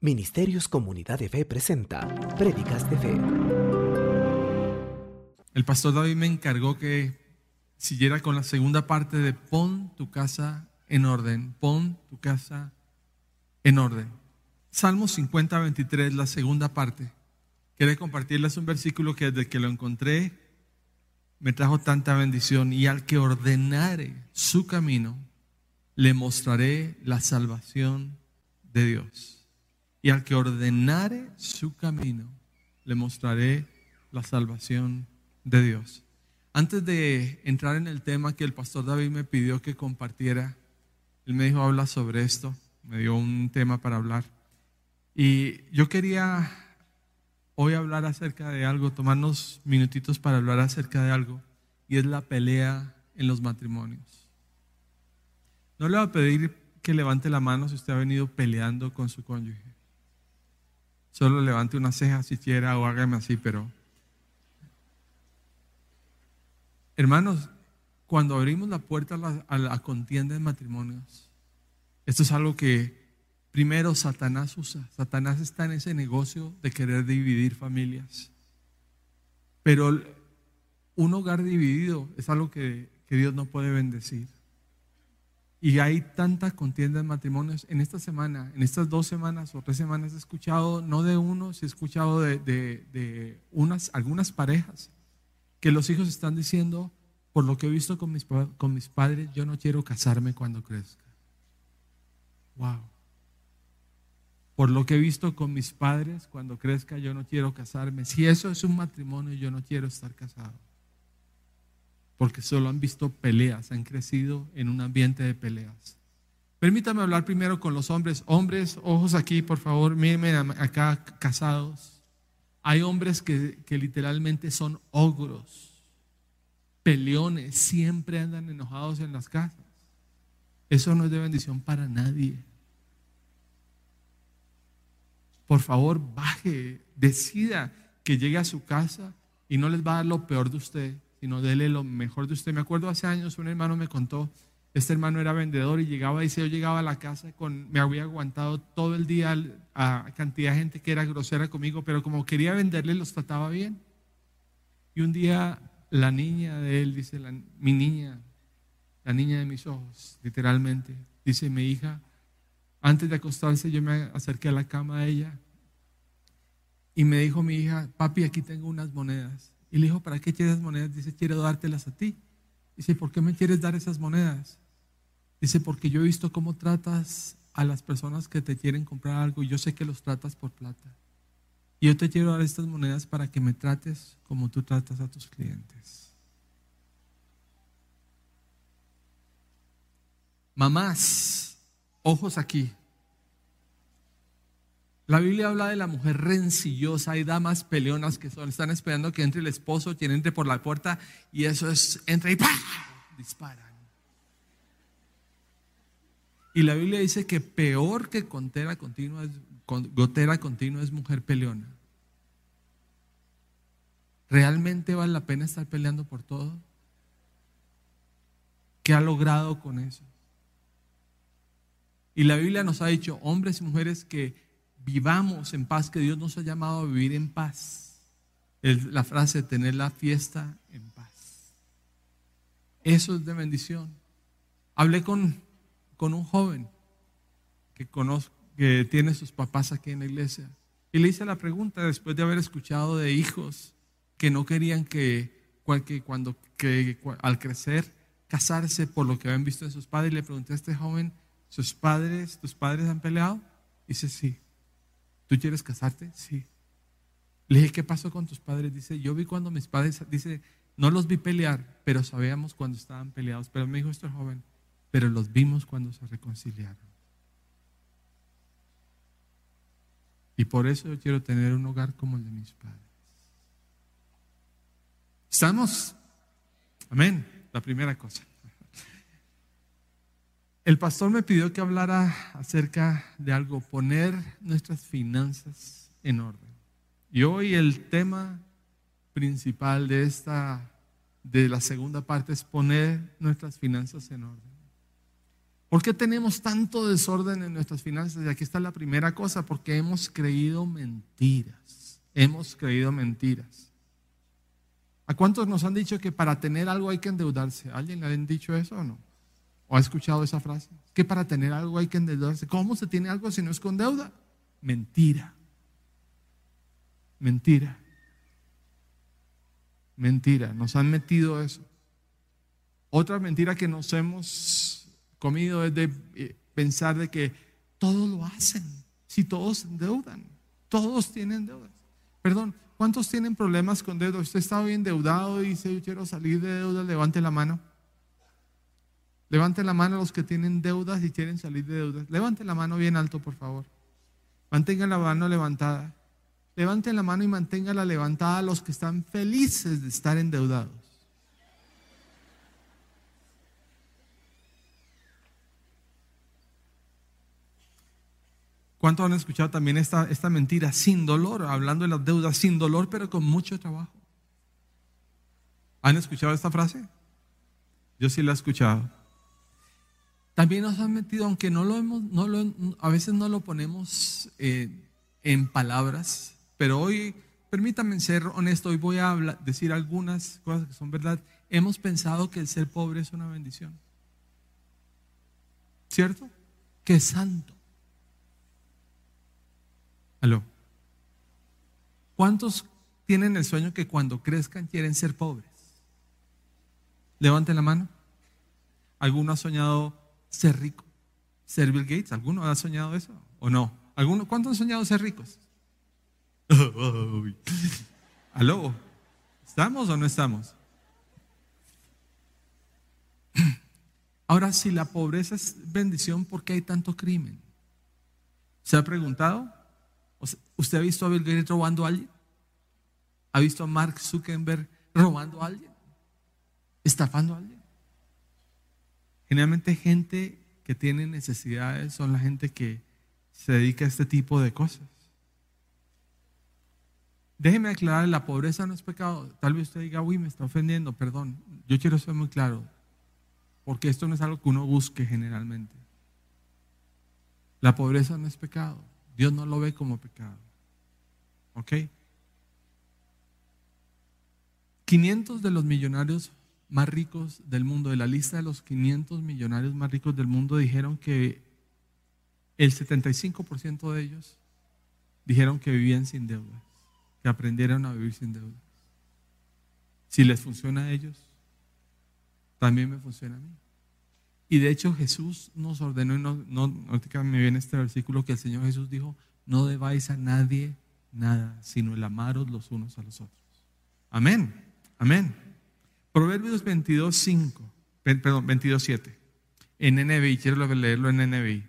Ministerios Comunidad de Fe presenta Prédicas de Fe. El pastor David me encargó que siguiera con la segunda parte de pon tu casa en orden, pon tu casa en orden. Salmo 50, 23, la segunda parte. Quiero compartirles un versículo que desde que lo encontré me trajo tanta bendición. Y al que ordenare su camino, le mostraré la salvación de Dios y al que ordenare su camino, le mostraré la salvación de Dios. Antes de entrar en el tema que el pastor David me pidió que compartiera, él me dijo, habla sobre esto, me dio un tema para hablar. Y yo quería hoy hablar acerca de algo, tomarnos minutitos para hablar acerca de algo, y es la pelea en los matrimonios. No le voy a pedir que levante la mano si usted ha venido peleando con su cónyuge. Solo levante una ceja si quiera o hágame así, pero... Hermanos, cuando abrimos la puerta a la, contienda de matrimonios, esto es algo que primero Satanás usa. Satanás está en ese negocio de querer dividir familias. Pero un hogar dividido es algo que Dios no puede bendecir. Y hay tanta contienda en matrimonios. En esta semana, en estas dos semanas o tres semanas, he escuchado, no de uno, he escuchado de, unas, algunas parejas que los hijos están diciendo, por lo que he visto con mis, con mis padres, yo no quiero casarme cuando crezca. Wow. Por lo que he visto con mis padres, cuando crezca, yo no quiero casarme. Si eso es un matrimonio, yo no quiero estar casado porque solo han visto peleas, han crecido en un ambiente de peleas. Permítame hablar primero con los hombres. Hombres, ojos aquí, por favor, mírenme acá casados. Hay hombres que, que literalmente son ogros, peleones, siempre andan enojados en las casas. Eso no es de bendición para nadie. Por favor, baje, decida que llegue a su casa y no les va a dar lo peor de usted sino dele lo mejor de usted. Me acuerdo hace años un hermano me contó, este hermano era vendedor y llegaba, dice, yo llegaba a la casa con, me había aguantado todo el día a cantidad de gente que era grosera conmigo, pero como quería venderle los trataba bien. Y un día la niña de él, dice, mi niña, la niña de mis ojos, literalmente, dice mi hija, antes de acostarse yo me acerqué a la cama de ella y me dijo mi hija, papi, aquí tengo unas monedas. Y le dijo, ¿para qué quieres monedas? Dice, quiero dártelas a ti. Dice, ¿por qué me quieres dar esas monedas? Dice, porque yo he visto cómo tratas a las personas que te quieren comprar algo y yo sé que los tratas por plata. Y yo te quiero dar estas monedas para que me trates como tú tratas a tus clientes. Mamás, ojos aquí. La Biblia habla de la mujer rencillosa, hay damas peleonas que son, están esperando que entre el esposo, quien entre por la puerta y eso es, entra y ¡pah! disparan. Y la Biblia dice que peor que gotera continua es, gotera continua es mujer peleona. ¿Realmente vale la pena estar peleando por todo? ¿Qué ha logrado con eso? Y la Biblia nos ha dicho, hombres y mujeres, que vivamos en paz, que Dios nos ha llamado a vivir en paz. La frase, tener la fiesta en paz. Eso es de bendición. Hablé con, con un joven que, conozco, que tiene sus papás aquí en la iglesia y le hice la pregunta después de haber escuchado de hijos que no querían que, cuando que, al crecer casarse por lo que habían visto de sus padres. Le pregunté a este joven, ¿sus padres, tus padres han peleado? Dice, sí. ¿Tú quieres casarte? Sí. Le dije, ¿qué pasó con tus padres? Dice, yo vi cuando mis padres, dice, no los vi pelear, pero sabíamos cuando estaban peleados. Pero me dijo este joven, pero los vimos cuando se reconciliaron. Y por eso yo quiero tener un hogar como el de mis padres. ¿Estamos? Amén. La primera cosa. El pastor me pidió que hablara acerca de algo, poner nuestras finanzas en orden. Y hoy el tema principal de esta, de la segunda parte, es poner nuestras finanzas en orden. ¿Por qué tenemos tanto desorden en nuestras finanzas? Y aquí está la primera cosa, porque hemos creído mentiras. Hemos creído mentiras. ¿A cuántos nos han dicho que para tener algo hay que endeudarse? ¿Alguien le han dicho eso o no? ¿O ha escuchado esa frase? Que para tener algo hay que endeudarse. ¿Cómo se tiene algo si no es con deuda? Mentira. Mentira. Mentira. Nos han metido eso. Otra mentira que nos hemos comido es de eh, pensar de que todos lo hacen. Si todos endeudan, todos tienen deudas. Perdón, ¿cuántos tienen problemas con deuda? Usted está bien endeudado y dice, yo quiero salir de deuda, levante la mano. Levante la mano los que tienen deudas y quieren salir de deudas. Levante la mano bien alto, por favor. Mantenga la mano levantada. Levanten la mano y manténgala levantada los que están felices de estar endeudados. ¿Cuántos han escuchado también esta, esta mentira sin dolor? Hablando de las deudas sin dolor, pero con mucho trabajo. ¿Han escuchado esta frase? Yo sí la he escuchado. También nos han metido, aunque no lo hemos, no lo, a veces no lo ponemos eh, en palabras, pero hoy, permítanme ser honesto, hoy voy a decir algunas cosas que son verdad. Hemos pensado que el ser pobre es una bendición. ¿Cierto? Que es santo. Aló. ¿Cuántos tienen el sueño que cuando crezcan quieren ser pobres? Levanten la mano. ¿Alguno ha soñado ser rico? ¿Ser Bill Gates? ¿Alguno ha soñado eso o no? ¿Alguno, ¿Cuántos han soñado ser ricos? ¿Aló? ¿Estamos o no estamos? Ahora, si la pobreza es bendición, ¿por qué hay tanto crimen? ¿Se ha preguntado? ¿Usted ha visto a Bill Gates robando a alguien? ¿Ha visto a Mark Zuckerberg robando a alguien? ¿Estafando a alguien? Generalmente gente que tiene necesidades son la gente que se dedica a este tipo de cosas. Déjeme aclarar, la pobreza no es pecado. Tal vez usted diga, uy, me está ofendiendo, perdón. Yo quiero ser muy claro, porque esto no es algo que uno busque generalmente. La pobreza no es pecado. Dios no lo ve como pecado. ¿Ok? 500 de los millonarios más ricos del mundo, de la lista de los 500 millonarios más ricos del mundo, dijeron que el 75% de ellos dijeron que vivían sin deudas, que aprendieron a vivir sin deudas. Si les funciona a ellos, también me funciona a mí. Y de hecho Jesús nos ordenó, y no, no, me viene este versículo que el Señor Jesús dijo, no debáis a nadie nada, sino el amaros los unos a los otros. Amén, amén. Proverbios 22, 5, perdón, 22, 7. En NBI, quiero leerlo en NBI.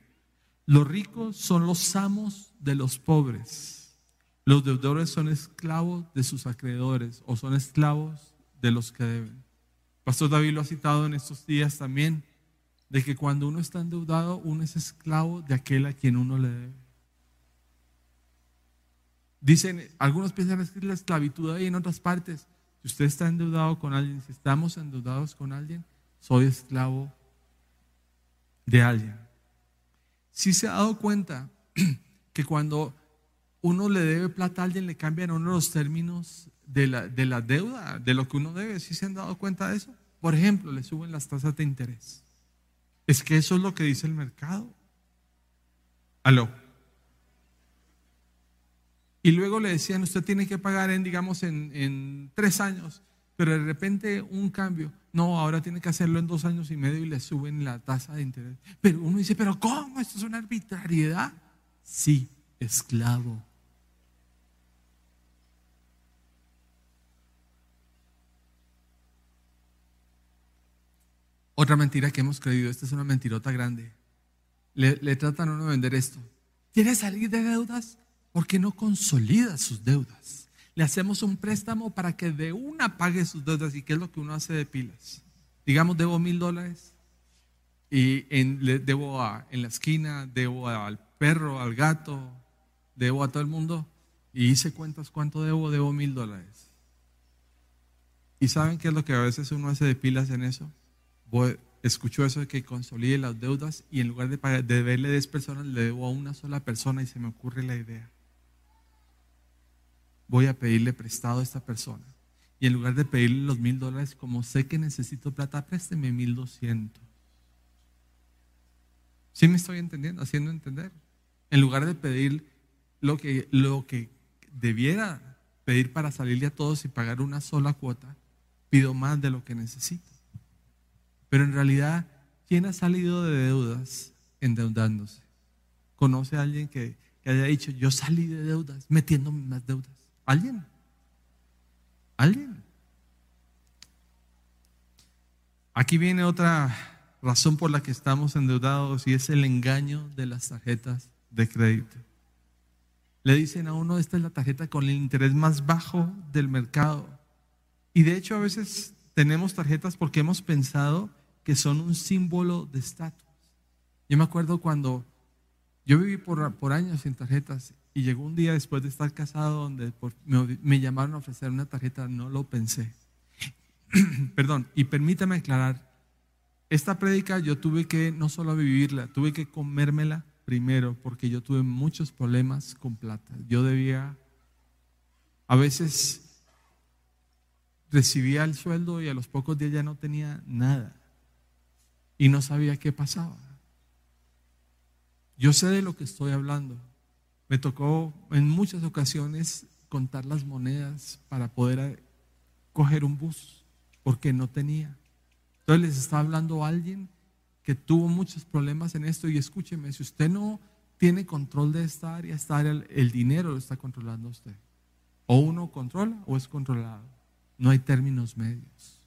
Los ricos son los amos de los pobres. Los deudores son esclavos de sus acreedores o son esclavos de los que deben. Pastor David lo ha citado en estos días también de que cuando uno está endeudado, uno es esclavo de aquel a quien uno le debe. Dicen, algunos piensan que la esclavitud ahí en otras partes. Si usted está endeudado con alguien, si estamos endeudados con alguien, soy esclavo de alguien. Si se ha dado cuenta que cuando uno le debe plata a alguien, le cambian uno los términos de la, de la deuda, de lo que uno debe. ¿Sí se han dado cuenta de eso? Por ejemplo, le suben las tasas de interés. Es que eso es lo que dice el mercado. Aló. Y luego le decían, usted tiene que pagar en, digamos, en, tres años, pero de repente un cambio. No, ahora tiene que hacerlo en dos años y medio y le suben la tasa de interés. Pero uno dice, pero ¿cómo? ¿Esto es una arbitrariedad? Sí, esclavo. Otra mentira que hemos creído, esta es una mentirota grande. Le, tratan a uno de vender esto. ¿Quiere salir de deudas? ¿Por qué no consolida sus deudas? Le hacemos un préstamo para que de una pague sus deudas. ¿Y qué es lo que uno hace de pilas? Digamos, debo mil dólares y le debo a, en la esquina, debo al perro, al gato, debo a todo el mundo. Y hice cuentas cuánto debo, debo mil dólares. ¿Y saben qué es lo que a veces uno hace de pilas en eso? escuchó eso de que consolide las deudas y en lugar de, pagar, de deberle 10 personas, le debo a una sola persona y se me ocurre la idea. Voy a pedirle prestado a esta persona. Y en lugar de pedirle los mil dólares, como sé que necesito plata, présteme mil doscientos. ¿Sí me estoy entendiendo? Haciendo entender. En lugar de pedir lo que, lo que debiera pedir para salirle a todos y pagar una sola cuota, pido más de lo que necesito. Pero en realidad, ¿quién ha salido de deudas endeudándose? ¿Conoce a alguien que, haya dicho, yo salí de deudas metiéndome más deudas? ¿Alguien? ¿Alguien? Aquí viene otra razón por la que estamos endeudados y es el engaño de las tarjetas de crédito. Le dicen a uno, esta es la tarjeta con el interés más bajo del mercado. Y de hecho a veces tenemos tarjetas porque hemos pensado que son un símbolo de estatus. Yo me acuerdo cuando yo viví por, por, años sin tarjetas y llegó un día después de estar casado donde me, me llamaron a ofrecer una tarjeta, no lo pensé. Perdón, y permítame aclarar, esta prédica yo tuve que no solo vivirla, tuve que comérmela primero porque yo tuve muchos problemas con plata. Yo debía, a veces recibía el sueldo y a los pocos días ya no tenía nada y no sabía qué pasaba. Yo sé de lo que estoy hablando. Me tocó en muchas ocasiones contar las monedas para poder coger un bus porque no tenía. Entonces les está hablando alguien que tuvo muchos problemas en esto y escúcheme, si usted no tiene control de esta área, esta área, el dinero lo está controlando usted. O uno controla o es controlado. No hay términos medios.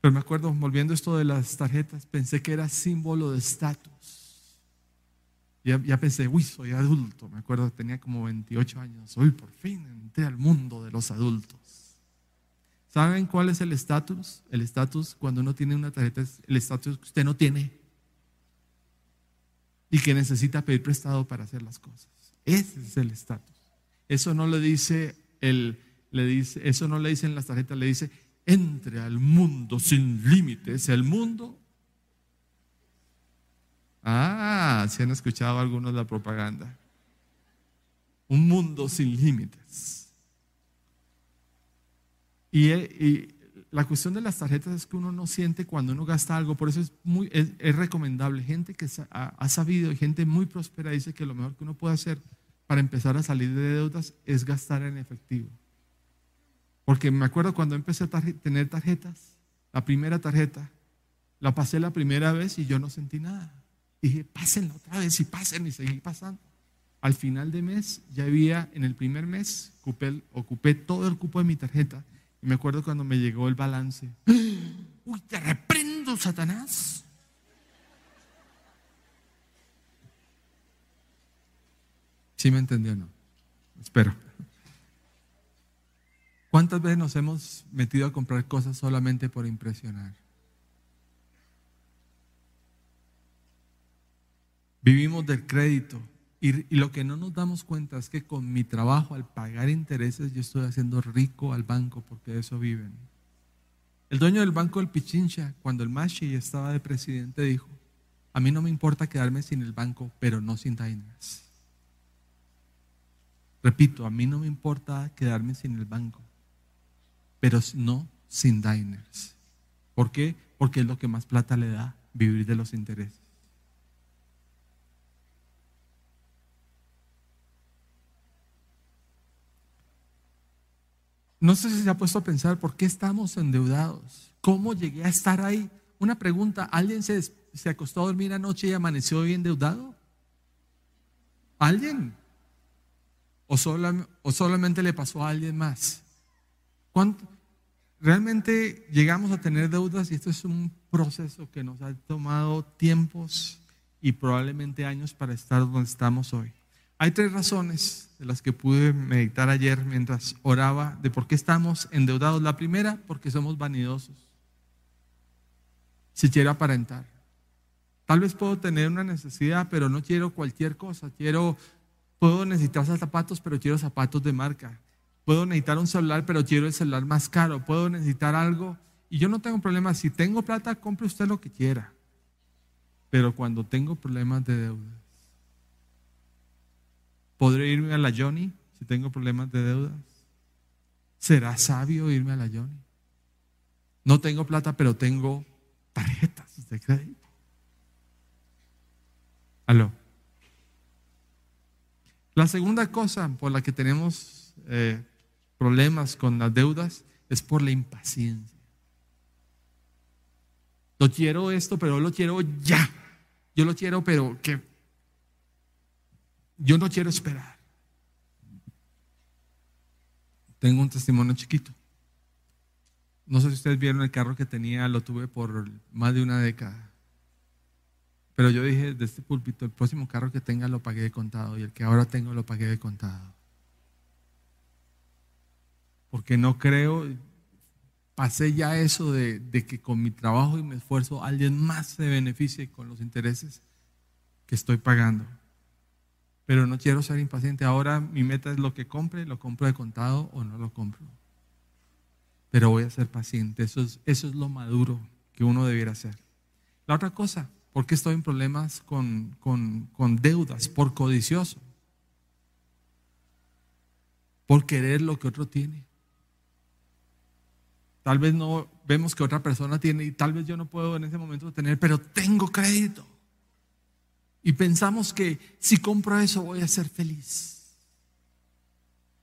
Pero me acuerdo, volviendo esto de las tarjetas, pensé que era símbolo de estatus. Ya, pensé, uy, soy adulto. Me acuerdo, tenía como 28 años. Hoy por fin entré al mundo de los adultos. ¿Saben cuál es el estatus? El estatus cuando uno tiene una tarjeta es el estatus que usted no tiene y que necesita pedir prestado para hacer las cosas. Ese es el estatus. Eso no le dice el le dice, eso no le dice en las tarjetas, le dice entre al mundo sin límites, el mundo Ah, si han escuchado algunos la propaganda. Un mundo sin límites. Y, la cuestión de las tarjetas es que uno no siente cuando uno gasta algo, por eso es, muy, es, recomendable. Gente que ha, sabido, gente muy próspera dice que lo mejor que uno puede hacer para empezar a salir de deudas es gastar en efectivo. Porque me acuerdo cuando empecé a tener tarjetas, la primera tarjeta, la pasé la primera vez y yo no sentí nada. Dije, pásenla otra vez y pasen y seguí pasando. Al final de mes ya había, en el primer mes, ocupé, todo el cupo de mi tarjeta y me acuerdo cuando me llegó el balance. Uy, te reprendo, Satanás. ¿Sí me entendió no? Espero. ¿Cuántas veces nos hemos metido a comprar cosas solamente por impresionar? Vivimos del crédito y, lo que no nos damos cuenta es que con mi trabajo, al pagar intereses, yo estoy haciendo rico al banco porque de eso viven. El dueño del banco del Pichincha, cuando el Mashi estaba de presidente, dijo, a mí no me importa quedarme sin el banco, pero no sin diners. Repito, a mí no me importa quedarme sin el banco, pero no sin diners. ¿Por qué? Porque es lo que más plata le da vivir de los intereses. No sé si se ha puesto a pensar por qué estamos endeudados. ¿Cómo llegué a estar ahí? Una pregunta, ¿alguien se, se acostó a dormir anoche y amaneció hoy endeudado? ¿Alguien? ¿O, ¿O, solamente le pasó a alguien más? ¿Cuánto? Realmente llegamos a tener deudas y esto es un proceso que nos ha tomado tiempos y probablemente años para estar donde estamos hoy. Hay tres razones de las que pude meditar ayer mientras oraba de por qué estamos endeudados. La primera, porque somos vanidosos. Si quiero aparentar. Tal vez puedo tener una necesidad, pero no quiero cualquier cosa. Quiero, puedo necesitar zapatos, pero quiero zapatos de marca. Puedo necesitar un celular, pero quiero el celular más caro. Puedo necesitar algo Y yo no tengo problemas. Si tengo plata, compre usted lo que quiera. Pero cuando tengo problemas de deudas, ¿podré irme a la Johnny si tengo problemas de deudas? ¿Será sabio irme a la Johnny? No tengo plata, pero tengo tarjetas de crédito. Aló. La segunda cosa por la que tenemos eh, problemas con las deudas es por la impaciencia. Lo quiero esto, pero lo quiero ya. Yo lo quiero, pero que yo no quiero esperar. Tengo un testimonio chiquito. No sé si ustedes vieron el carro que tenía, lo tuve por más de una década. Pero yo dije de este púlpito, el próximo carro que tenga lo pagué de contado y el que ahora tengo lo pagué de contado. Porque no creo, pasé ya eso de, que con mi trabajo y mi esfuerzo alguien más se beneficie con los intereses que estoy pagando. Pero no quiero ser impaciente. Ahora mi meta es lo que compre, lo compro de contado o no lo compro. Pero voy a ser paciente. Eso es, lo maduro que uno debiera hacer. La otra cosa, ¿por qué estoy en problemas con, con, con deudas? Por codicioso. Por querer lo que otro tiene. Tal vez no vemos que otra persona tiene y tal vez yo no puedo en ese momento tener, pero tengo crédito. Y pensamos que si compro eso voy a ser feliz.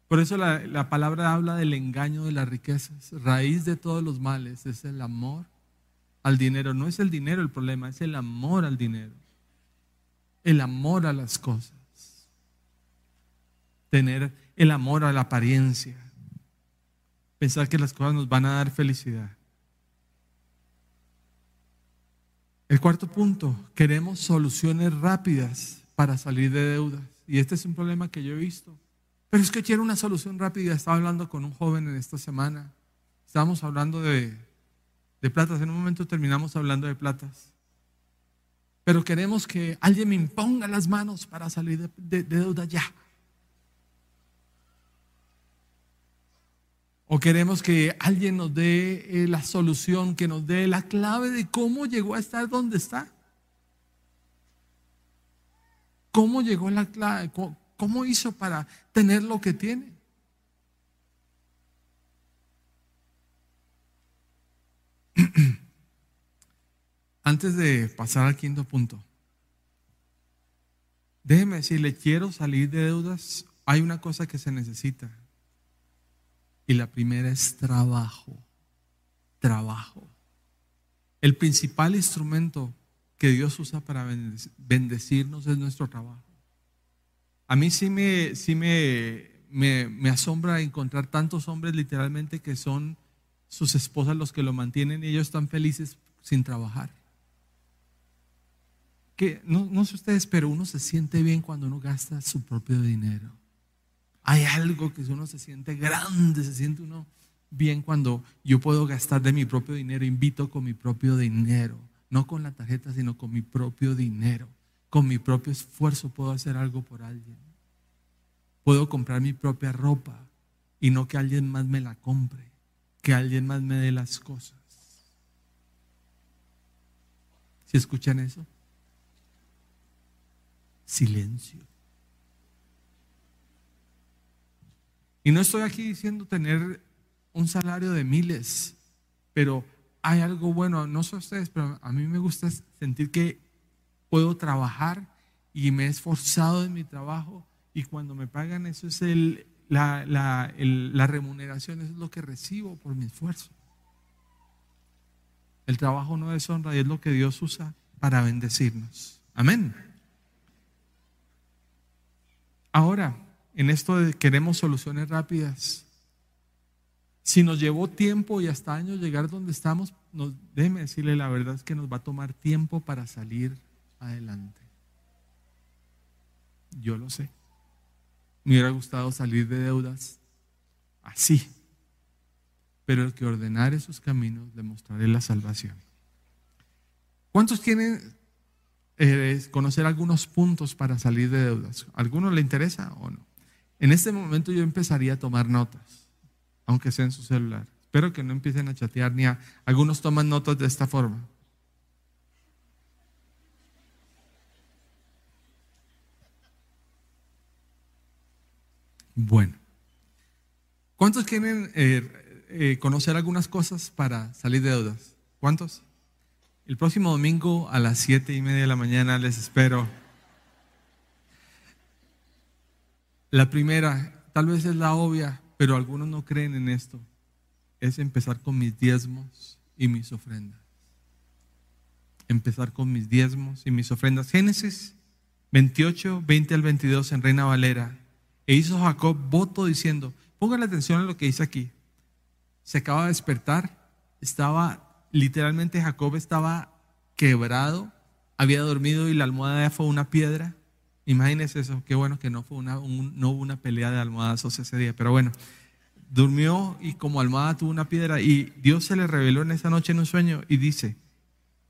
Por eso la, la, palabra habla del engaño de las riquezas. Raíz de todos los males es el amor al dinero. No es el dinero el problema, es el amor al dinero. El amor a las cosas. Tener el amor a la apariencia pensar que las cosas nos van a dar felicidad. El cuarto punto, queremos soluciones rápidas para salir de deudas. Y este es un problema que yo he visto. Pero es que quiero una solución rápida. Estaba hablando con un joven en esta semana. Estábamos hablando de, de platas. En un momento terminamos hablando de platas. Pero queremos que alguien me imponga las manos para salir de, de, de deuda ya. O queremos que alguien nos dé eh, la solución, que nos dé la clave de cómo llegó a estar donde está. ¿Cómo llegó la clave? ¿Cómo hizo para tener lo que tiene? Antes de pasar al quinto punto, déjeme decirle, quiero salir de deudas. Hay una cosa que se necesita y la primera es trabajo. Trabajo. El principal instrumento que Dios usa para bendecirnos es nuestro trabajo. A mí sí me, sí me, me, me asombra encontrar tantos hombres literalmente que son sus esposas los que lo mantienen y ellos están felices sin trabajar. Que no, no sé ustedes, pero uno se siente bien cuando uno gasta su propio dinero. Hay algo que uno se siente grande, se siente uno bien cuando yo puedo gastar de mi propio dinero, invito con mi propio dinero, no con la tarjeta, sino con mi propio dinero. Con mi propio esfuerzo puedo hacer algo por alguien. Puedo comprar mi propia ropa y no que alguien más me la compre, que alguien más me dé las cosas. ¿Si escuchan eso? Silencio. Y no estoy aquí diciendo tener un salario de miles, pero hay algo bueno, no sé ustedes, pero a mí me gusta sentir que puedo trabajar y me he esforzado en mi trabajo y cuando me pagan eso es el, la, la remuneración, eso es lo que recibo por mi esfuerzo. El trabajo no deshonra y es lo que Dios usa para bendecirnos. Amén. Ahora, en esto de queremos soluciones rápidas. Si nos llevó tiempo y hasta años llegar donde estamos, nos, déjeme decirle la verdad es que nos va a tomar tiempo para salir adelante. Yo lo sé. Me hubiera gustado salir de deudas así. Pero el que ordenare sus caminos le mostraré la salvación. ¿Cuántos tienen eh, conocer algunos puntos para salir de deudas? ¿Alguno le interesa o no? En este momento yo empezaría a tomar notas, aunque sea en su celular. Espero que no empiecen a chatear ni a... Algunos toman notas de esta forma. Bueno. ¿Cuántos quieren eh, eh, conocer algunas cosas para salir de deudas? ¿Cuántos? El próximo domingo a las siete y media de la mañana les espero. La primera, tal vez es la obvia, pero algunos no creen en esto. Es empezar con mis diezmos y mis ofrendas. Empezar con mis diezmos y mis ofrendas. Génesis 28, 20 al 22 en Reina Valera. E hizo Jacob voto diciendo, Póngale atención a lo que dice aquí. Se acaba de despertar, estaba, literalmente Jacob estaba quebrado, había dormido y la almohada fue una piedra. Imagínense eso, qué bueno que no, fue una, no hubo una pelea de almohadas ese día, pero bueno, durmió y como almohada tuvo una piedra y Dios se le reveló en esa noche en un sueño y dice,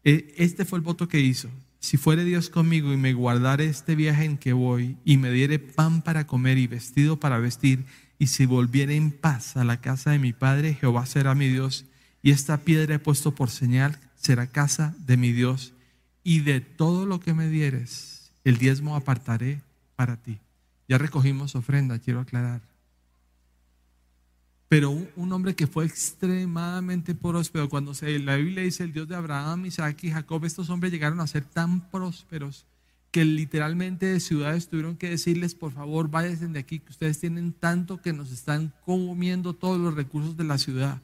e, este fue el voto que hizo, si fuere Dios conmigo y me guardare este viaje en que voy y me diere pan para comer y vestido para vestir y si volviere en paz a la casa de mi padre, Jehová será mi Dios, y esta piedra he puesto por señal, será casa de mi Dios, y de todo lo que me dieres, el diezmo apartaré para ti. Ya recogimos ofrenda, quiero aclarar. Pero un, hombre que fue extremadamente próspero, cuando se, la Biblia dice el Dios de Abraham, Isaac y Jacob, estos hombres llegaron a ser tan prósperos que literalmente de ciudades tuvieron que decirles, por favor, váyanse de aquí, que ustedes tienen tanto que nos están comiendo todos los recursos de la ciudad.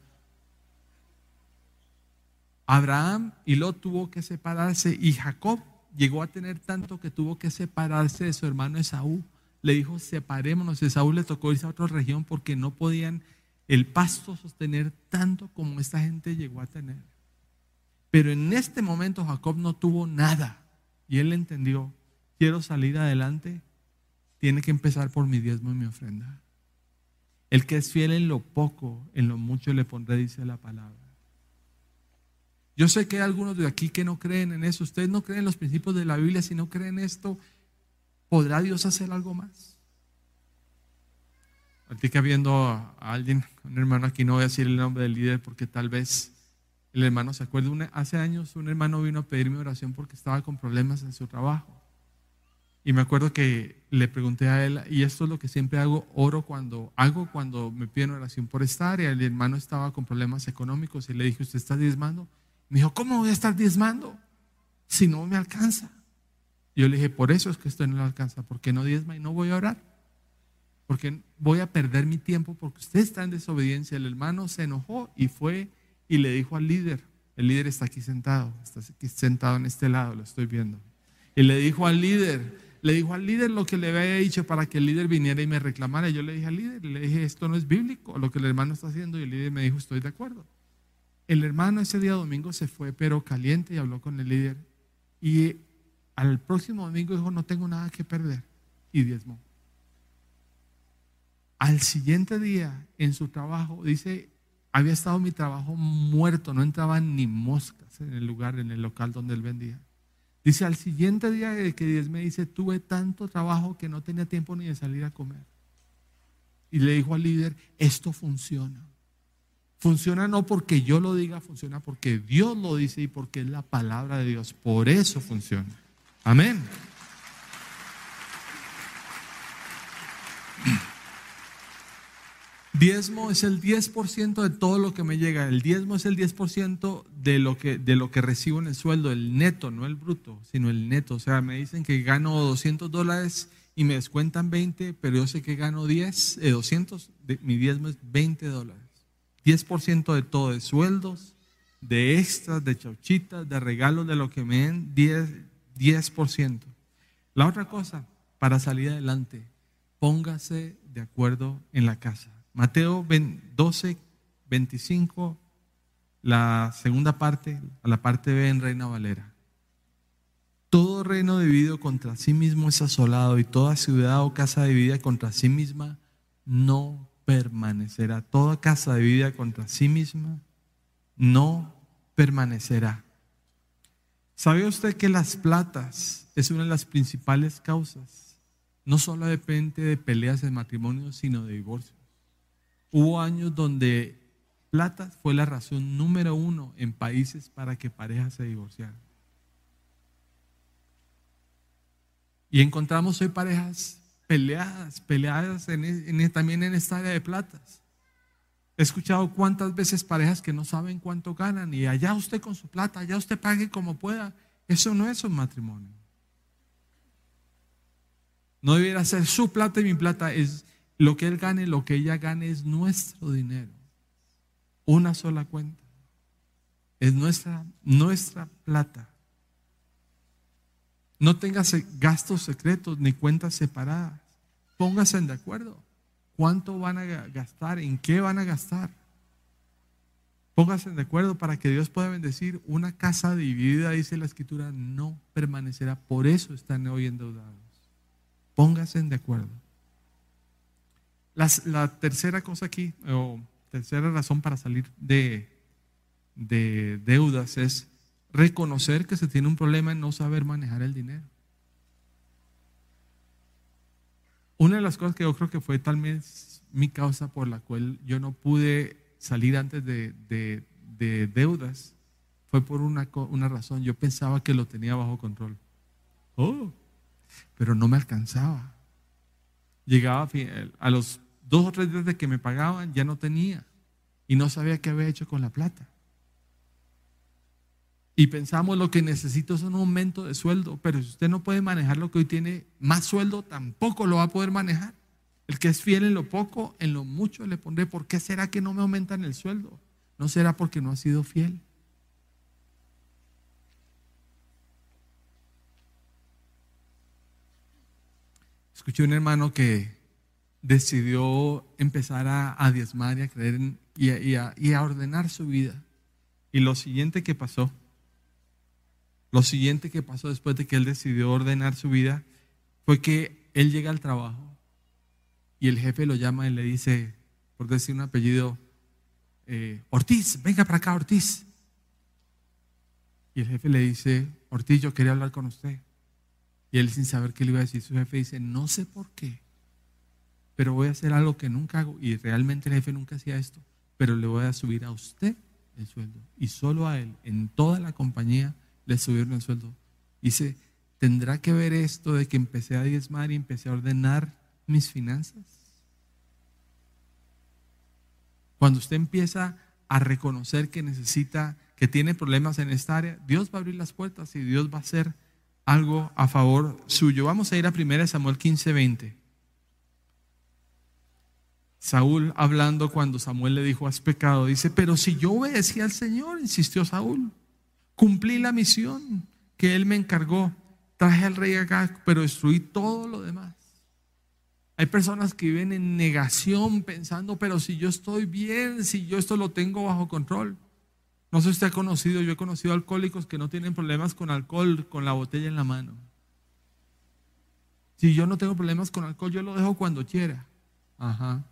Abraham y Lot tuvo que separarse y Jacob llegó a tener tanto que tuvo que separarse de su hermano Esaú. Le dijo, separémonos. Esaú le tocó irse a otra región porque no podían el pasto sostener tanto como esta gente llegó a tener. Pero en este momento Jacob no tuvo nada y él entendió, quiero salir adelante, tiene que empezar por mi diezmo y mi ofrenda. El que es fiel en lo poco, en lo mucho le pondré, dice la palabra. Yo sé que hay algunos de aquí que no creen en eso. Ustedes no creen en los principios de la Biblia. Si no creen esto, ¿podrá Dios hacer algo más? ti que viendo a alguien, un hermano aquí, no voy a decir el nombre del líder porque tal vez el hermano se acuerde. hace años un hermano vino a pedirme oración porque estaba con problemas en su trabajo. Y me acuerdo que le pregunté a él, y esto es lo que siempre hago, oro cuando hago cuando me piden oración por esta área. El hermano estaba con problemas económicos y le dije, ¿usted está diezmando? Me dijo, ¿cómo voy a estar diezmando si no me alcanza? Yo le dije, por eso es que esto no le alcanza, porque no diezma y no voy a orar. Porque voy a perder mi tiempo porque usted está en desobediencia. El hermano se enojó y fue y le dijo al líder, el líder está aquí sentado, está aquí sentado en este lado, lo estoy viendo. Y le dijo al líder, le dijo al líder lo que le había dicho para que el líder viniera y me reclamara. Yo le dije al líder, le dije, esto no es bíblico, lo que el hermano está haciendo. Y el líder me dijo, estoy de acuerdo. El hermano ese día domingo se fue, pero caliente, y habló con el líder. Y al próximo domingo dijo, no tengo nada que perder. Y diezmó. Al siguiente día, en su trabajo, dice, había estado mi trabajo muerto, no entraban ni moscas en el lugar, en el local donde él vendía. Dice, al siguiente día que Dios me dice, tuve tanto trabajo que no tenía tiempo ni de salir a comer. Y le dijo al líder, esto funciona. Funciona no porque yo lo diga, funciona porque Dios lo dice y porque es la palabra de Dios. Por eso funciona. Amén. Diezmo es el 10% de todo lo que me llega. El diezmo es el 10% de lo, que, de lo que recibo en el sueldo, el neto, no el bruto, sino el neto. O sea, me dicen que gano 200 dólares y me descuentan 20, pero yo sé que gano 10, 200, eh, mi diezmo es 20 dólares. 10% de todo, de sueldos, de extras, de chauchitas, de regalos, de lo que me den, 10, 10%. La otra cosa, para salir adelante, póngase de acuerdo en la casa. Mateo 12, 25, la segunda parte, a la parte B en Reina Valera. Todo reino dividido contra sí mismo es asolado y toda ciudad o casa dividida contra sí misma no permanecerá. Toda casa dividida contra sí misma no permanecerá. ¿Sabe usted que las platas es una de las principales causas? No solo depende de peleas de matrimonio, sino de divorcio. Hubo años donde plata fue la razón número uno en países para que parejas se divorciaran. Y encontramos hoy parejas peleadas, peleadas también en esta área de platas. He escuchado cuántas veces parejas que no saben cuánto ganan y allá usted con su plata, allá usted pague como pueda. Eso no es un matrimonio. No debiera ser su plata y mi plata. Es lo que él gane, lo que ella gane es nuestro dinero. Una sola cuenta. Es nuestra, nuestra plata. No tengas gastos secretos ni cuentas separadas. Pónganse de acuerdo. ¿Cuánto van a gastar? ¿En qué van a gastar? Pónganse de acuerdo para que Dios pueda bendecir. Una casa dividida, dice la escritura, no permanecerá. Por eso están hoy endeudados. Pónganse de acuerdo. la tercera cosa aquí, o tercera razón para salir de, de deudas es reconocer que se tiene un problema en no saber manejar el dinero. Una de las cosas que yo creo que fue tal vez mi causa por la cual yo no pude salir antes de, deudas fue por una, una, razón. Yo pensaba que lo tenía bajo control. Oh, pero no me alcanzaba. Llegaba a los dos o tres días de que me pagaban, ya no tenía. Y no sabía qué había hecho con la plata y pensamos lo que necesito es un aumento de sueldo, pero si usted no puede manejar lo que hoy tiene más sueldo, tampoco lo va a poder manejar. El que es fiel en lo poco, en lo mucho le pondré. ¿Por qué será que no me aumentan el sueldo? ¿No será porque no ha sido fiel? Escuché un hermano que decidió empezar a, diezmar y a creer y a ordenar su vida. Y lo siguiente que pasó lo siguiente que pasó después de que él decidió ordenar su vida fue que él llega al trabajo y el jefe lo llama y le dice, por decir un apellido, eh, Ortiz, venga para acá, Ortiz. Y el jefe le dice, Ortiz, yo quería hablar con usted. Y él sin saber qué le iba a decir, su jefe dice, no sé por qué, pero voy a hacer algo que nunca hago. Y realmente el jefe nunca hacía esto, pero le voy a subir a usted el sueldo. Y solo a él, en toda la compañía, le subieron el sueldo. Dice, ¿tendrá que ver esto de que empecé a diezmar y empecé a ordenar mis finanzas? Cuando usted empieza a reconocer que necesita, que tiene problemas en esta área, Dios va a abrir las puertas y Dios va a hacer algo a favor suyo. Vamos a ir a 1 Samuel 15, 20. Saúl hablando cuando Samuel le dijo, has pecado, dice, pero si yo obedecía al Señor, insistió Saúl, Cumplí la misión que él me encargó. Traje al rey acá, pero destruí todo lo demás. Hay personas que viven en negación pensando, pero si yo estoy bien, si yo esto lo tengo bajo control. No sé si usted ha conocido, yo he conocido alcohólicos que no tienen problemas con alcohol, con la botella en la mano. Si yo no tengo problemas con alcohol, yo lo dejo cuando quiera. Ajá.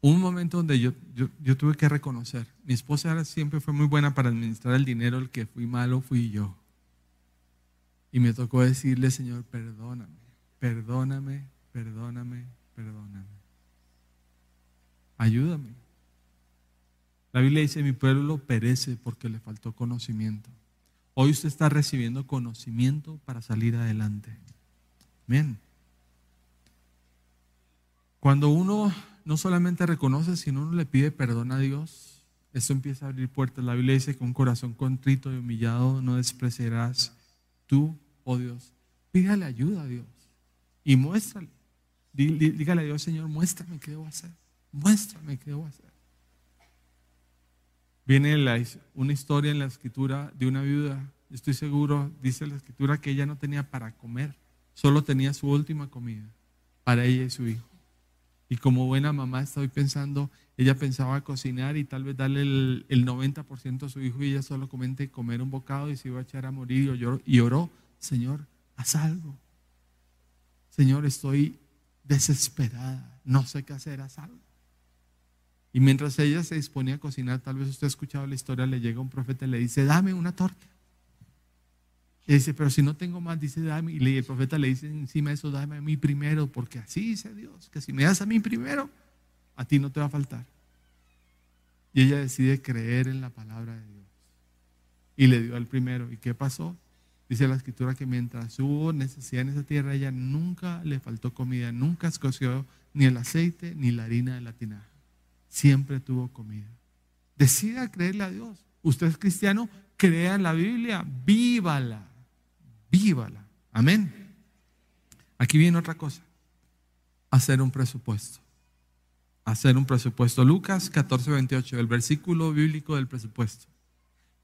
Un momento donde yo, yo, tuve que reconocer, mi esposa siempre fue muy buena para administrar el dinero, el que fui malo fui yo. Y me tocó decirle, Señor, perdóname, perdóname, perdóname, perdóname. Ayúdame. La Biblia dice, mi pueblo perece porque le faltó conocimiento. Hoy usted está recibiendo conocimiento para salir adelante. Amén. Cuando uno no solamente reconoce, sino uno le pide perdón a Dios, eso empieza a abrir puertas. La Biblia dice que un corazón contrito y humillado no despreciarás tú, oh Dios. Pídale ayuda a Dios y muéstrale. Dígale a Dios, Señor, muéstrame qué debo hacer. Muéstrame qué debo hacer. Viene una historia en la escritura de una viuda. Estoy seguro, dice la escritura, que ella no tenía para comer, solo tenía su última comida para ella y su hijo. Y como buena mamá estoy pensando, ella pensaba cocinar y tal vez darle el, 90% a su hijo y ella solo comente comer un bocado y se iba a echar a morir y oró, Señor, haz algo. Señor, estoy desesperada, no sé qué hacer, haz algo. Y mientras ella se disponía a cocinar, tal vez usted ha escuchado la historia, le llega un profeta y le dice, dame una torta. Y dice, pero si no tengo más, dice, dame. Y el profeta le dice encima de eso, dame a mí primero, porque así dice Dios, que si me das a mí primero, a ti no te va a faltar. Y ella decide creer en la palabra de Dios. Y le dio al primero. ¿Y qué pasó? Dice la escritura que mientras hubo necesidad en esa tierra, ella nunca le faltó comida, nunca escoció ni el aceite ni la harina de la tinaja. Siempre tuvo comida. Decida creerle a Dios. Usted es cristiano, crea en la Biblia, vívala, vívala. Amén. Aquí viene otra cosa. Hacer un presupuesto. Hacer un presupuesto. Lucas 14, 28, el versículo bíblico del presupuesto.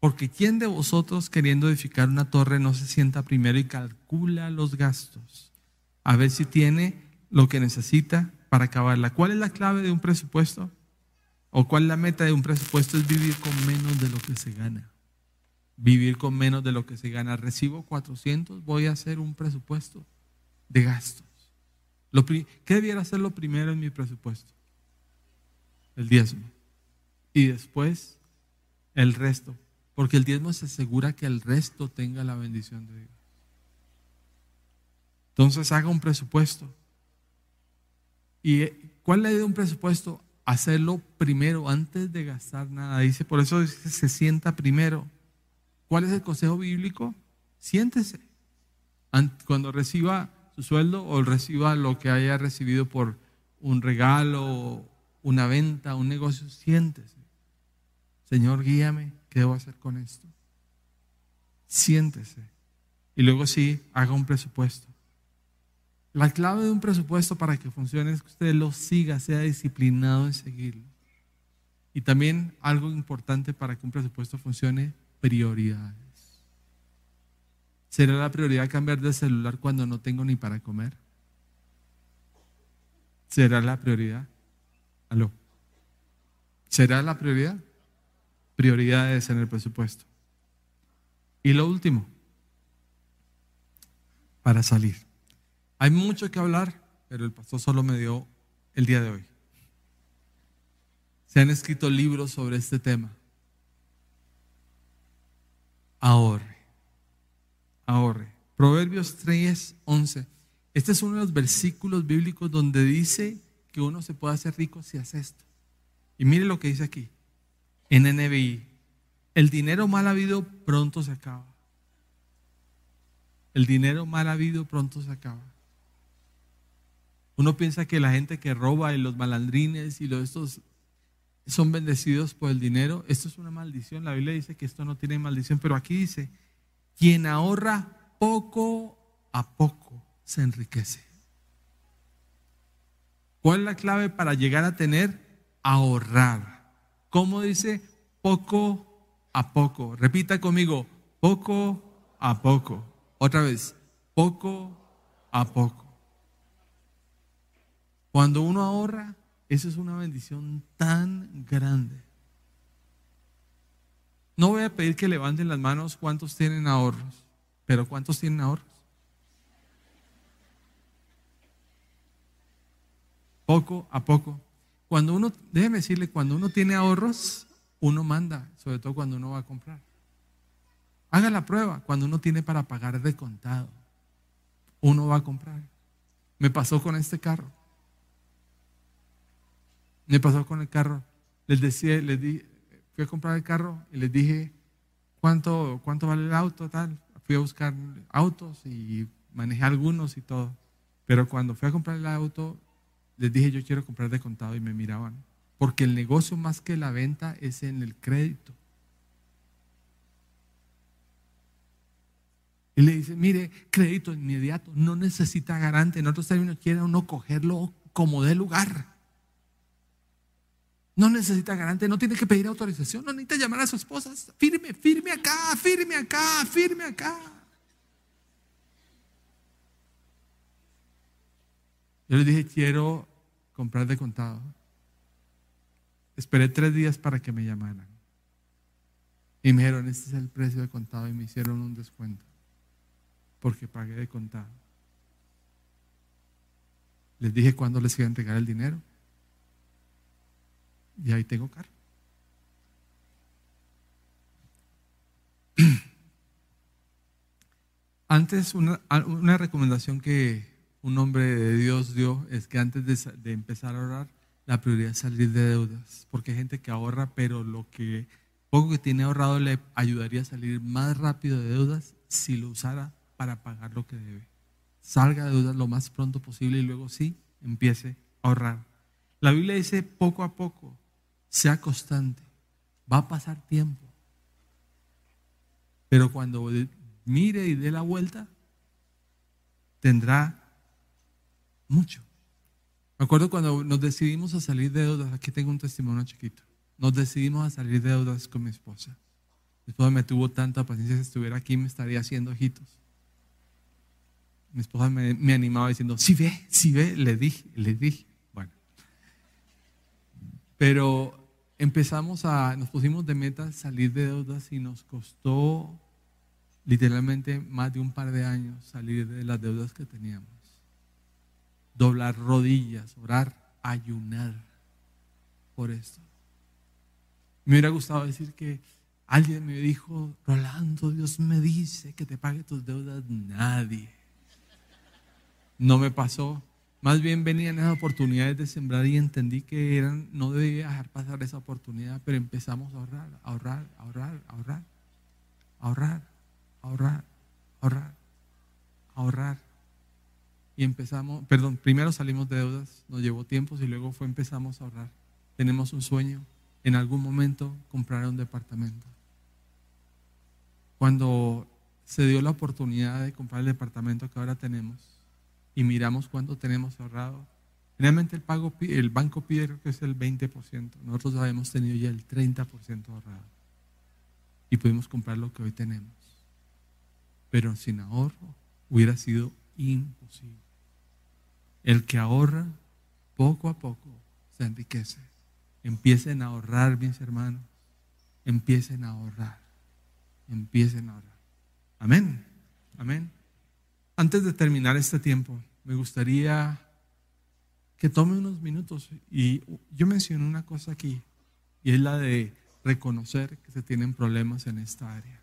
Porque ¿quién de vosotros queriendo edificar una torre no se sienta primero y calcula los gastos? A ver si tiene lo que necesita para acabarla. ¿Cuál es la clave de un presupuesto? ¿O cuál es la meta de un presupuesto? Es vivir con menos de lo que se gana. Vivir con menos de lo que se gana. Recibo 400, voy a hacer un presupuesto de gastos. ¿Qué debiera ser lo primero en mi presupuesto? El diezmo. Y después el resto. Porque el diezmo se asegura que el resto tenga la bendición de Dios. Entonces haga un presupuesto. ¿Y eh, cuál idea de un presupuesto? Hacerlo primero, antes de gastar nada. Dice, por eso dice, se sienta primero. ¿Cuál es el consejo bíblico? Siéntese. Cuando reciba su sueldo o reciba lo que haya recibido por un regalo, una venta, un negocio, siéntese. Señor, guíame ¿Qué debo hacer con esto? Siéntese. Y luego sí, haga un presupuesto. La clave de un presupuesto para que funcione es que usted lo siga, sea disciplinado en seguirlo. Y también algo importante para que un presupuesto funcione, prioridades. ¿Será la prioridad cambiar de celular cuando no tengo ni para comer? ¿Será la prioridad? ¿Aló? ¿Será la prioridad? prioridades en el presupuesto. Y lo último, para salir. Hay mucho que hablar, pero el pastor solo me dio el día de hoy. Se han escrito libros sobre este tema. Ahorre. Ahorre. Proverbios 3, 11. Este es uno de los versículos bíblicos donde dice que uno se puede hacer rico si hace esto. Y mire lo que dice aquí en NBI, el dinero mal habido pronto se acaba. El dinero mal habido pronto se acaba. Uno piensa que la gente que roba y los malandrines y los estos son bendecidos por el dinero. Esto es una maldición. La Biblia dice que esto no tiene maldición, pero aquí dice, quien ahorra poco a poco se enriquece. ¿Cuál es la clave para llegar a tener? Ahorrar. ¿Cómo dice? Poco a poco. Repita conmigo, poco a poco. Otra vez, poco a poco. Cuando uno ahorra, eso es una bendición tan grande. No voy a pedir que levanten las manos cuántos tienen ahorros, pero ¿cuántos tienen ahorros? Poco a poco. Cuando uno, déjeme decirle, cuando uno tiene ahorros, uno manda, sobre todo cuando uno va a comprar. Haga la prueba, cuando uno tiene para pagar de contado, uno va a comprar. Me pasó con este carro. Me pasó con el carro. Les decía, les di, fui a comprar el carro y les dije, ¿cuánto, cuánto vale el auto? Tal. Fui a buscar autos y manejé algunos y todo. Pero cuando fui a comprar el auto, les dije yo quiero comprar de contado y me miraban. Porque el negocio más que la venta es en el crédito. Y le dice, mire, crédito inmediato, no necesita garante. En otros términos, quiere uno cogerlo como de lugar. No necesita garante, no tiene que pedir autorización, no necesita llamar a su esposa. Firme, firme acá, firme acá, firme acá. Yo les dije, quiero comprar de contado. Esperé tres días para que me llamaran. Y me dijeron, este es el precio de contado y me hicieron un descuento. Porque pagué de contado. Les dije cuándo les iba a entregar el dinero. Y ahí tengo carro. Antes, una, una recomendación que un hombre de Dios dio es que antes de, de empezar a orar, la prioridad es salir de deudas, porque hay gente que ahorra, pero lo que poco que tiene ahorrado le ayudaría a salir más rápido de deudas si lo usara para pagar lo que debe. Salga de deudas lo más pronto posible y luego sí, empiece a ahorrar. La Biblia dice poco a poco, sea constante, va a pasar tiempo. Pero cuando mire y dé la vuelta, tendrá mucho. Me acuerdo cuando nos decidimos a salir de deudas, aquí tengo un testimonio chiquito, nos decidimos a salir de deudas con mi esposa. Mi esposa me tuvo tanta paciencia, si estuviera aquí me estaría haciendo ojitos. Mi esposa me, animaba diciendo, sí ve, sí ve, le dije, le dije. Pero empezamos a, nos pusimos de meta salir de deudas y nos costó literalmente más de un par de años salir de las deudas que teníamos doblar rodillas, orar, ayunar por esto. Me hubiera gustado decir que alguien me dijo, Rolando, Dios me dice que te pague tus deudas. Nadie. No me pasó. Más bien venían esas oportunidades de sembrar y entendí que eran, no debía dejar pasar esa oportunidad, pero empezamos a ahorrar, a ahorrar, a ahorrar, a ahorrar, a ahorrar, a ahorrar, a ahorrar, ahorrar y empezamos, perdón, primero salimos de deudas, nos llevó tiempo y luego fue empezamos a ahorrar. Tenemos un sueño, en algún momento comprar un departamento. Cuando se dio la oportunidad de comprar el departamento que ahora tenemos y miramos cuánto tenemos ahorrado, generalmente el, pago, el banco pide que es el 20%, nosotros habíamos tenido ya el 30% ahorrado y pudimos comprar lo que hoy tenemos. Pero sin ahorro hubiera sido imposible. El que ahorra, poco a poco se enriquece. Empiecen a ahorrar, mis hermanos. Empiecen a ahorrar. Empiecen a ahorrar. Amén. Amén. Antes de terminar este tiempo, me gustaría que tome unos minutos y yo mencioné una cosa aquí y es la de reconocer que se tienen problemas en esta área.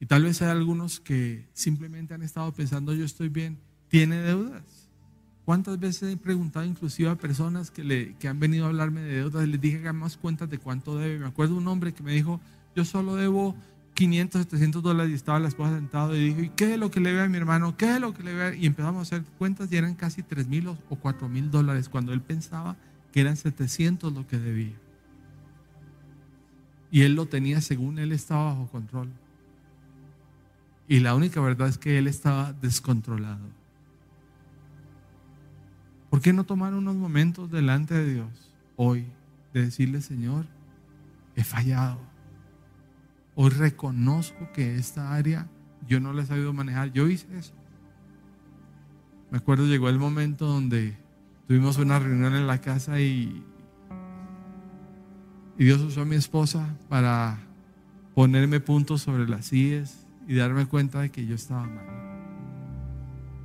Y tal vez hay algunos que simplemente han estado pensando yo estoy bien tiene deudas. ¿Cuántas veces he preguntado inclusive a personas que, le, que han venido a hablarme de deudas? Les dije que más cuentas de cuánto debe. Me acuerdo un hombre que me dijo, yo solo debo 500, 700 dólares y estaba la esposa sentado y dijo, ¿y qué es lo que le ve a mi hermano? ¿Qué es lo que le ve? Y empezamos a hacer cuentas y eran casi 3 mil o 4 mil dólares cuando él pensaba que eran 700 lo que debía. Y él lo tenía según él estaba bajo control. Y la única verdad es que él estaba descontrolado. ¿Por qué no tomar unos momentos delante de Dios hoy de decirle, Señor, he fallado? Hoy reconozco que esta área yo no la he sabido manejar. Yo hice eso. Me acuerdo, llegó el momento donde tuvimos una reunión en la casa y, y Dios usó a mi esposa para ponerme puntos sobre las sillas y darme cuenta de que yo estaba mal.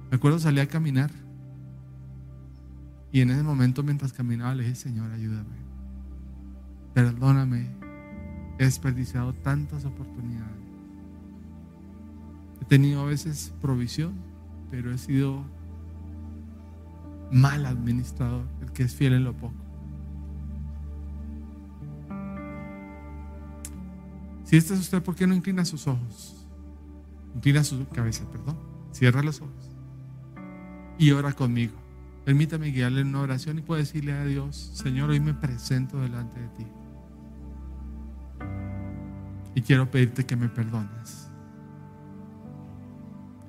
Me acuerdo, salí a caminar y en ese momento mientras caminaba le dije, Señor, ayúdame. Perdóname. He desperdiciado tantas oportunidades. He tenido a veces provisión, pero he sido mal administrador, el que es fiel en lo poco. Si este es usted, ¿por qué no inclina sus ojos? Inclina su cabeza, perdón. Cierra los ojos. Y ora conmigo. Permítame guiarle en una oración y puedo decirle a Dios, Señor, hoy me presento delante de ti. Y quiero pedirte que me perdones.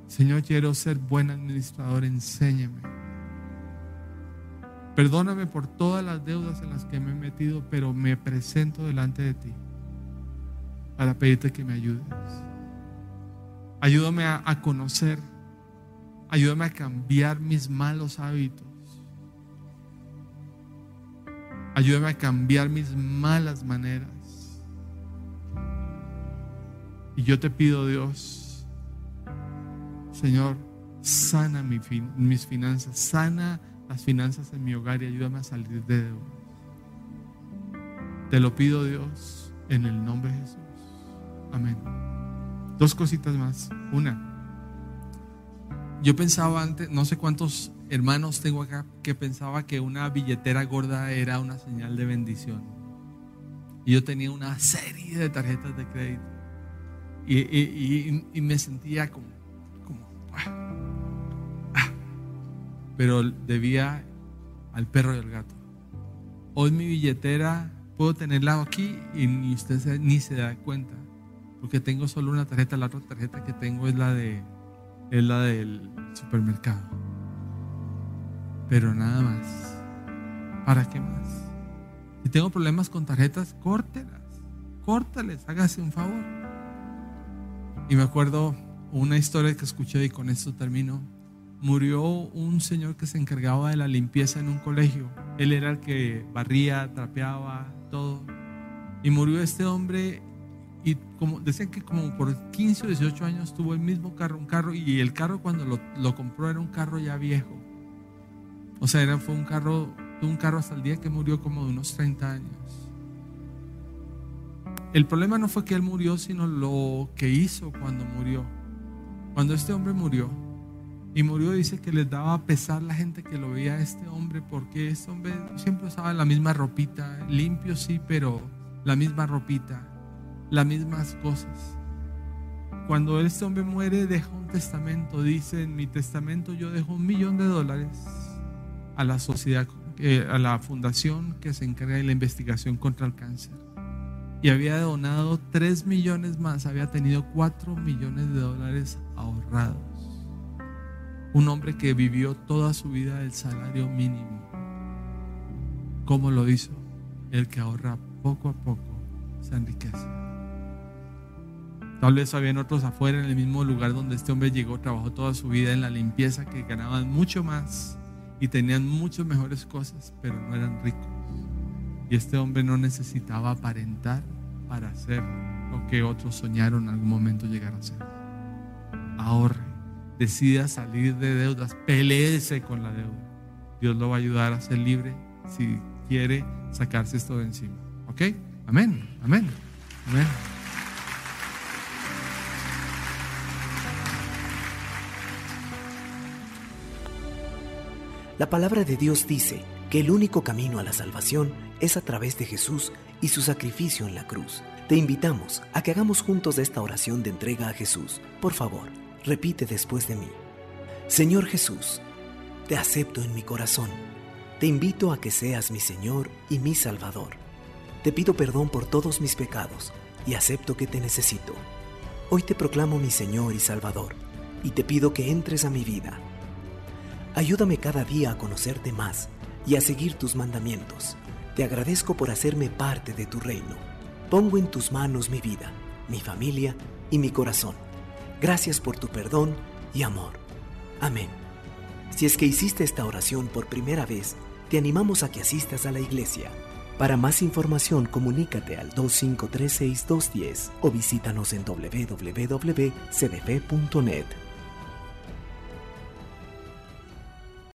Señor, quiero ser buen administrador, enséñame. Perdóname por todas las deudas en las que me he metido, pero me presento delante de ti para pedirte que me ayudes. Ayúdame a, a conocer Ayúdame a cambiar mis malos hábitos. Ayúdame a cambiar mis malas maneras. Y yo te pido, Dios, Señor, sana mis finanzas, sana las finanzas en mi hogar y ayúdame a salir de deudas. Te lo pido, Dios, en el nombre de Jesús. Amén. Dos cositas más. Una, yo pensaba antes, no sé cuántos hermanos tengo acá, que pensaba que una billetera gorda era una señal de bendición. Y yo tenía una serie de tarjetas de crédito. Y, me sentía como, como ah, ah. pero debía al perro y al gato. Hoy mi billetera puedo tenerla aquí y ni usted ni se da cuenta, porque tengo solo una tarjeta, la otra tarjeta que tengo es la de es la del supermercado. Pero nada más. ¿Para qué más? Si tengo problemas con tarjetas, córtelas. Córtales, hágase un favor. Y me acuerdo una historia que escuché y con esto termino. Murió un señor que se encargaba de la limpieza en un colegio. Él era el que barría, trapeaba, todo. Y murió este hombre y como decían que como por 15 o 18 años tuvo el mismo carro, un carro, y el carro cuando lo, compró era un carro ya viejo. O sea, era, fue un carro, un carro hasta el día que murió como de unos 30 años. El problema no fue que él murió, sino lo que hizo cuando murió. Cuando este hombre murió, y murió, dice que les daba pesar la gente que lo veía a este hombre, porque este hombre siempre usaba la misma ropita, limpio sí, pero la misma ropita las mismas cosas. Cuando este hombre muere, deja un testamento. Dice, en mi testamento yo dejo un millón de dólares a la sociedad, eh, a la fundación que se encarga de la investigación contra el cáncer. Y había donado tres millones más, había tenido cuatro millones de dólares ahorrados. Un hombre que vivió toda su vida del salario mínimo. ¿Cómo lo hizo? El que ahorra poco a poco se enriquece. Tal vez habían otros afuera en el mismo lugar donde este hombre llegó, trabajó toda su vida en la limpieza, que ganaban mucho más y tenían muchas mejores cosas, pero no eran ricos. Y este hombre no necesitaba aparentar para hacer lo que otros soñaron en algún momento llegar a ser. Ahorre, decida salir de deudas, peleese con la deuda. Dios lo va a ayudar a ser libre si quiere sacarse esto de encima. ¿Ok? Amén, amén, amén. La palabra de Dios dice que el único camino a la salvación es a través de Jesús y su sacrificio en la cruz. Te invitamos a que hagamos juntos esta oración de entrega a Jesús. Por favor, repite después de mí. Señor Jesús, te acepto en mi corazón. Te invito a que seas mi Señor y mi Salvador. Te pido perdón por todos mis pecados y acepto que te necesito. Hoy te proclamo mi Señor y Salvador y te pido que entres a mi vida Ayúdame cada día a conocerte más y a seguir tus mandamientos. Te agradezco por hacerme parte de tu reino. Pongo en tus manos mi vida, mi familia y mi corazón. Gracias por tu perdón y amor. Amén. Si es que hiciste esta oración por primera vez, te animamos a que asistas a la iglesia. Para más información, comunícate al 2536210 o visítanos en www.cdf.net.